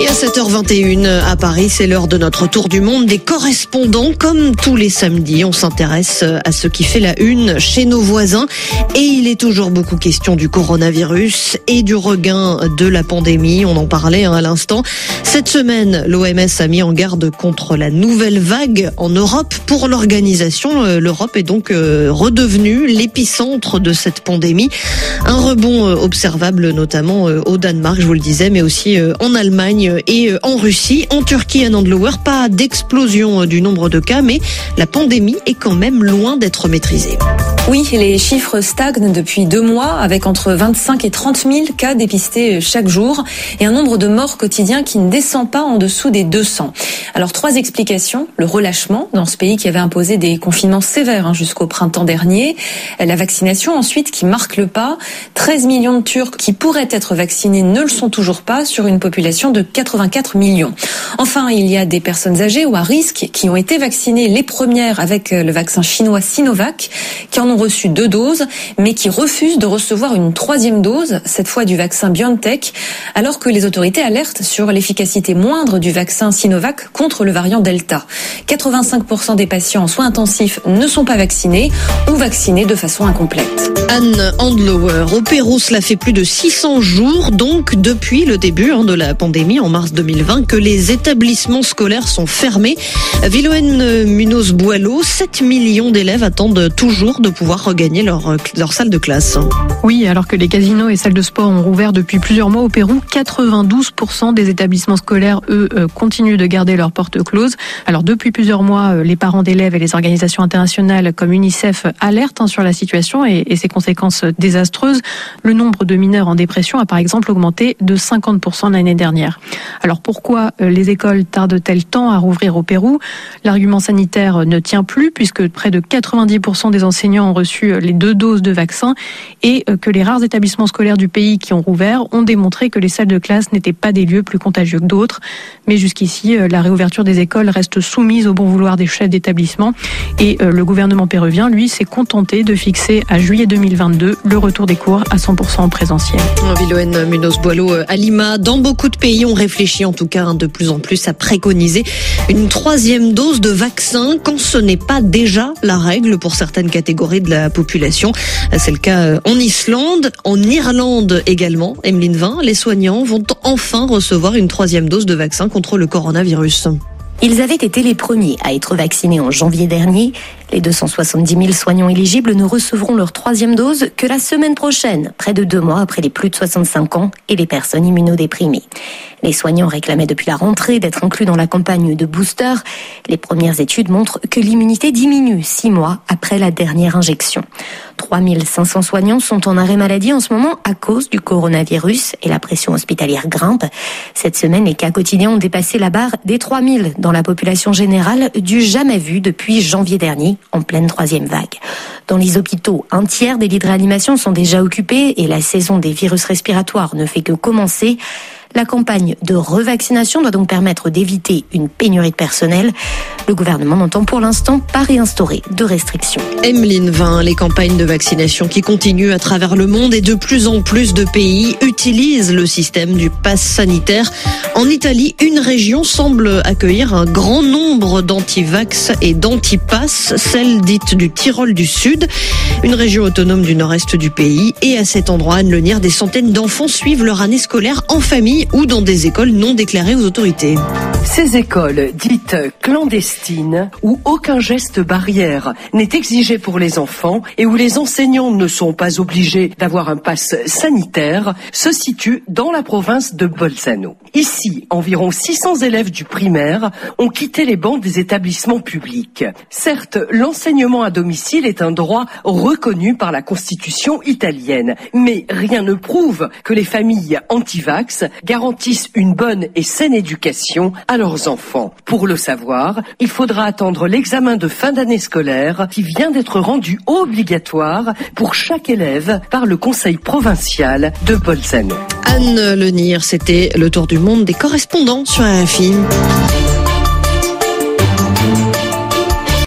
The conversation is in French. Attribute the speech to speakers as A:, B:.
A: Et à 7h21 à Paris, c'est l'heure de notre tour du monde des correspondants. Comme tous les samedis, on s'intéresse à ce qui fait la une chez nos voisins. Et il est toujours beaucoup question du coronavirus et du regain de la pandémie. On en parlait hein, à l'instant. Cette semaine, l'OMS a mis en garde contre la nouvelle vague en Europe. Pour l'organisation, euh, l'Europe est donc euh, redevenue l'épicentre de cette pandémie. Un rebond euh, observable notamment au Danemark, je vous le disais, mais aussi en Allemagne et euh, en Russie. En Turquie, à Nandlower, pas d'explosion euh, du nombre de cas, mais la pandémie est quand même loin d'être maîtrisée.
B: Oui, les chiffres stagnent depuis deux mois avec entre 25 et 30 000 cas dépistés chaque jour et un nombre de morts quotidiens qui ne descend pas en dessous des 200. Alors trois explications. Le relâchement dans ce pays qui avait imposé des confinements sévères hein, jusqu'au printemps dernier. La vaccination ensuite qui marque le pas. 13 millions de Turcs qui pourraient être vaccinés ne le sont toujours pas sur une population de 84 millions. Enfin, il y a des personnes âgées ou à risque qui ont été vaccinées les premières avec le vaccin chinois Sinovac qui en ont reçu deux doses, mais qui refusent de recevoir une troisième dose, cette fois du vaccin BioNTech, alors que les autorités alertent sur l'efficacité moindre du vaccin Sinovac contre le variant Delta. 85% des patients en soins intensifs ne sont pas vaccinés ou vaccinés de façon incomplète.
A: Anne Handlower, au Pérou, cela fait plus de 600 jours, donc depuis le début hein, de la pandémie en mars 2020, que les établissements scolaires sont fermés. Villoen Munoz Boileau, 7 millions d'élèves attendent toujours de pouvoir regagner leur, leur salle de classe.
C: Oui, alors que les casinos et salles de sport ont rouvert depuis plusieurs mois au Pérou, 92% des établissements scolaires, eux, euh, continuent de garder leurs portes closes. Alors depuis plusieurs mois, euh, les parents d'élèves et les organisations internationales comme UNICEF alertent hein, sur la situation et, ses conséquences désastreuses. Le nombre de mineurs en dépression a par exemple augmenté de 50% l'année dernière. Alors pourquoi euh, les écoles tardent-elles tant à rouvrir au Pérou? L'argument sanitaire ne tient plus puisque près de 90% des enseignants ont reçu les deux doses de vaccin et que les rares établissements scolaires du pays qui ont rouvert ont démontré que les salles de classe n'étaient pas des lieux plus contagieux que d'autres. Mais jusqu'ici, euh, la réouverture des écoles reste soumise au bon vouloir des chefs d'établissement et euh, le gouvernement péruvien, lui, s'est contenté de fixer à juillet 2022 le retour des cours à 100% en présentiel.
A: Villoen Munoz Boileau euh, à dans beaucoup de pays, on réfléchit en tout cas hein, de plus en plus à préconiser une troisième dose de vaccin quand ce n'est pas déjà la règle pour certaines catégories de la population. C'est le cas en Islande, en Irlande également. Emeline Vin, les soignants vont enfin recevoir une troisième dose de vaccin contre le coronavirus.
D: Ils avaient été les premiers à être vaccinés en janvier dernier. Les 270 000 soignants éligibles ne recevront leur troisième dose que la semaine prochaine, près de deux mois après les plus de 65 ans et les personnes immunodéprimées. Les soignants réclamaient depuis la rentrée d'être inclus dans la campagne de booster. Les premières études montrent que l'immunité diminue six mois après la dernière injection. 3500 soignants sont en arrêt maladie en ce moment à cause du coronavirus et la pression hospitalière grimpe. Cette semaine, les cas quotidiens ont dépassé la barre des 3000 dans la population générale, du jamais vu depuis janvier dernier, en pleine troisième vague. Dans les hôpitaux, un tiers des lits de réanimation sont déjà occupés et la saison des virus respiratoires ne fait que commencer. La campagne de revaccination doit donc permettre d'éviter une pénurie de personnel. Le gouvernement n'entend pour l'instant pas réinstaurer de restrictions.
A: Emeline Vin, les campagnes de vaccination qui continuent à travers le monde et de plus en plus de pays utilisent le système du pass sanitaire. En Italie, une région semble accueillir un grand nombre d'antivax et d'antipass, celle dite du Tyrol du Sud, une région autonome du nord-est du pays. Et à cet endroit, Anne Lenir, des centaines d'enfants suivent leur année scolaire en famille ou dans des écoles non déclarées aux autorités.
E: Ces écoles dites clandestines, où aucun geste barrière n'est exigé pour les enfants et où les enseignants ne sont pas obligés d'avoir un pass sanitaire, se situent dans la province de Bolzano. Ici, environ 600 élèves du primaire ont quitté les bancs des établissements publics. Certes, l'enseignement à domicile est un droit reconnu par la Constitution italienne, mais rien ne prouve que les familles anti-vax garantissent une bonne et saine éducation à leurs enfants. Pour le savoir, il faudra attendre l'examen de fin d'année scolaire qui vient d'être rendu obligatoire pour chaque élève par le conseil provincial de Bolzano.
A: Anne Lenir, c'était le tour du monde des correspondants sur RFI.